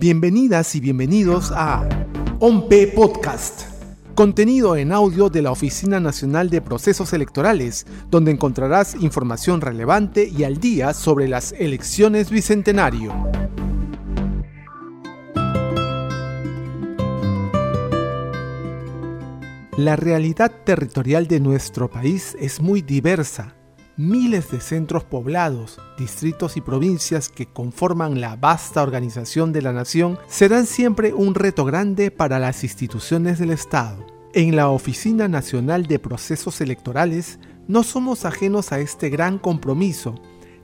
Bienvenidas y bienvenidos a OMPE Podcast, contenido en audio de la Oficina Nacional de Procesos Electorales, donde encontrarás información relevante y al día sobre las elecciones bicentenario. La realidad territorial de nuestro país es muy diversa miles de centros poblados, distritos y provincias que conforman la vasta organización de la nación serán siempre un reto grande para las instituciones del Estado. En la Oficina Nacional de Procesos Electorales no somos ajenos a este gran compromiso,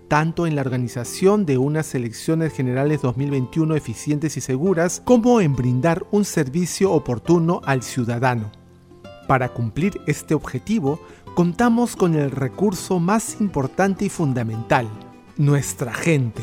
tanto en la organización de unas elecciones generales 2021 eficientes y seguras, como en brindar un servicio oportuno al ciudadano. Para cumplir este objetivo, contamos con el recurso más importante y fundamental, nuestra gente.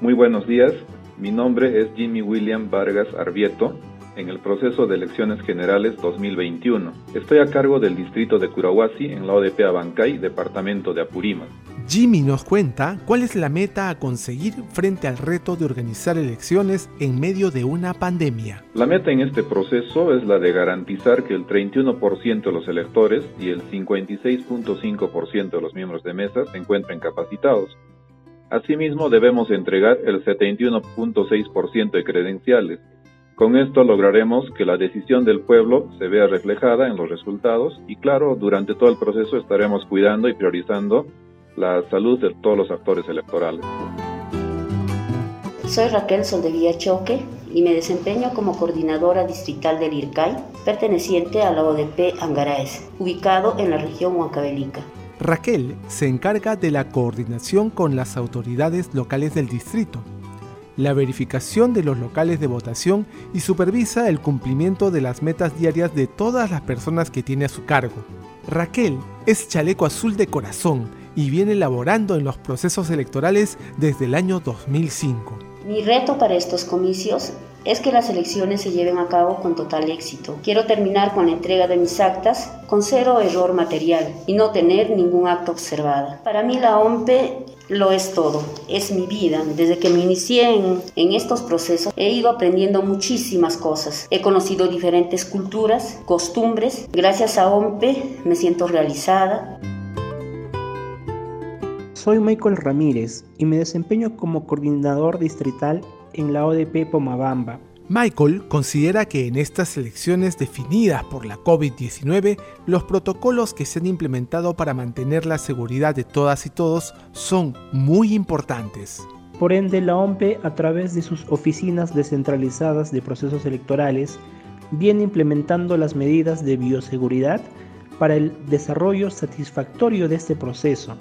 Muy buenos días, mi nombre es Jimmy William Vargas Arbieto, en el proceso de elecciones generales 2021. Estoy a cargo del distrito de Curahuasi en la ODP Abancay, departamento de Apurímac. Jimmy nos cuenta cuál es la meta a conseguir frente al reto de organizar elecciones en medio de una pandemia. La meta en este proceso es la de garantizar que el 31% de los electores y el 56.5% de los miembros de mesa se encuentren capacitados. Asimismo, debemos entregar el 71.6% de credenciales. Con esto lograremos que la decisión del pueblo se vea reflejada en los resultados y claro, durante todo el proceso estaremos cuidando y priorizando la salud de todos los actores electorales. Soy Raquel Soldevía Choque y me desempeño como coordinadora distrital del IRCAI, perteneciente a la ODP Angaraes, ubicado en la región Huancavelica. Raquel se encarga de la coordinación con las autoridades locales del distrito, la verificación de los locales de votación y supervisa el cumplimiento de las metas diarias de todas las personas que tiene a su cargo. Raquel es chaleco azul de corazón y viene elaborando en los procesos electorales desde el año 2005. Mi reto para estos comicios es que las elecciones se lleven a cabo con total éxito. Quiero terminar con la entrega de mis actas con cero error material y no tener ningún acto observado. Para mí la OMPE lo es todo, es mi vida. Desde que me inicié en, estos procesos he ido aprendiendo muchísimas cosas. He conocido diferentes culturas, costumbres. Gracias a OMPE me siento realizada. Soy Michael Ramírez y me desempeño como coordinador distrital en la ODP Pomabamba. Michael considera que en estas elecciones definidas por la COVID-19, los protocolos que se han implementado para mantener la seguridad de todas y todos son muy importantes. Por ende, la OMPE, a través de sus oficinas descentralizadas de procesos electorales, viene implementando las medidas de bioseguridad para el desarrollo satisfactorio de este proceso,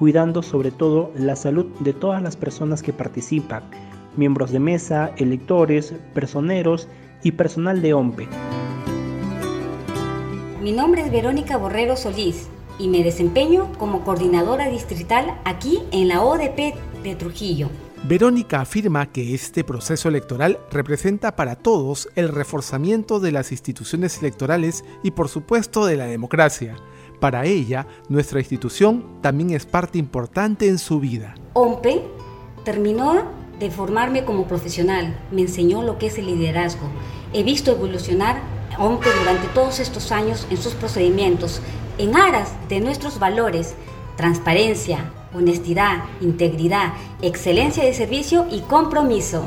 cuidando sobre todo la salud de todas las personas que participan, miembros de mesa, electores, personeros y personal de OMPE. Mi nombre es Verónica Borrero Solís y me desempeño como coordinadora distrital aquí en la ODP de Trujillo. Verónica afirma que este proceso electoral representa para todos el reforzamiento de las instituciones electorales y por supuesto de la democracia, para ella, nuestra institución también es parte importante en su vida. OMPE terminó de formarme como profesional, me enseñó lo que es el liderazgo. He visto evolucionar OMPE durante todos estos años en sus procedimientos, en aras de nuestros valores, transparencia, honestidad, integridad, excelencia de servicio y compromiso.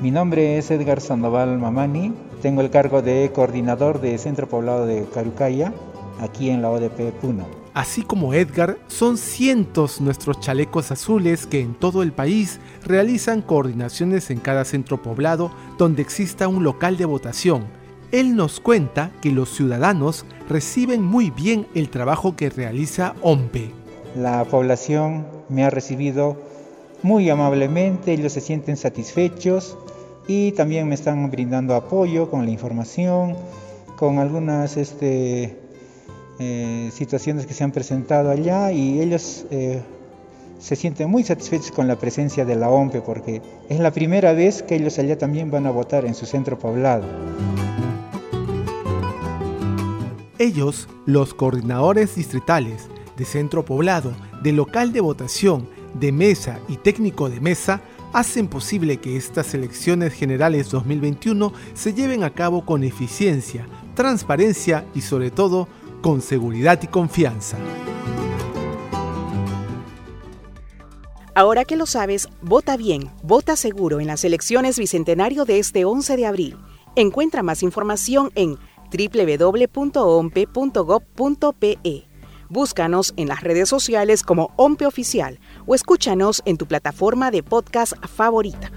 Mi nombre es Edgar Sandoval Mamani, tengo el cargo de coordinador de Centro Poblado de Carucaya, aquí en la ODP Puno. Así como Edgar, son cientos nuestros chalecos azules que en todo el país realizan coordinaciones en cada centro poblado donde exista un local de votación. Él nos cuenta que los ciudadanos reciben muy bien el trabajo que realiza OMPE. La población me ha recibido muy amablemente, ellos se sienten satisfechos y también me están brindando apoyo con la información, con algunas este, eh, situaciones que se han presentado allá y ellos eh, se sienten muy satisfechos con la presencia de la OMPE porque es la primera vez que ellos allá también van a votar en su centro poblado. Ellos, los coordinadores distritales de centro poblado, de local de votación, de mesa y técnico de mesa, hacen posible que estas elecciones generales 2021 se lleven a cabo con eficiencia, transparencia y sobre todo con seguridad y confianza. Ahora que lo sabes, vota bien, vota seguro en las elecciones bicentenario de este 11 de abril. Encuentra más información en www.ompe.gov.pe. Búscanos en las redes sociales como OMPE Oficial o escúchanos en tu plataforma de podcast favorita.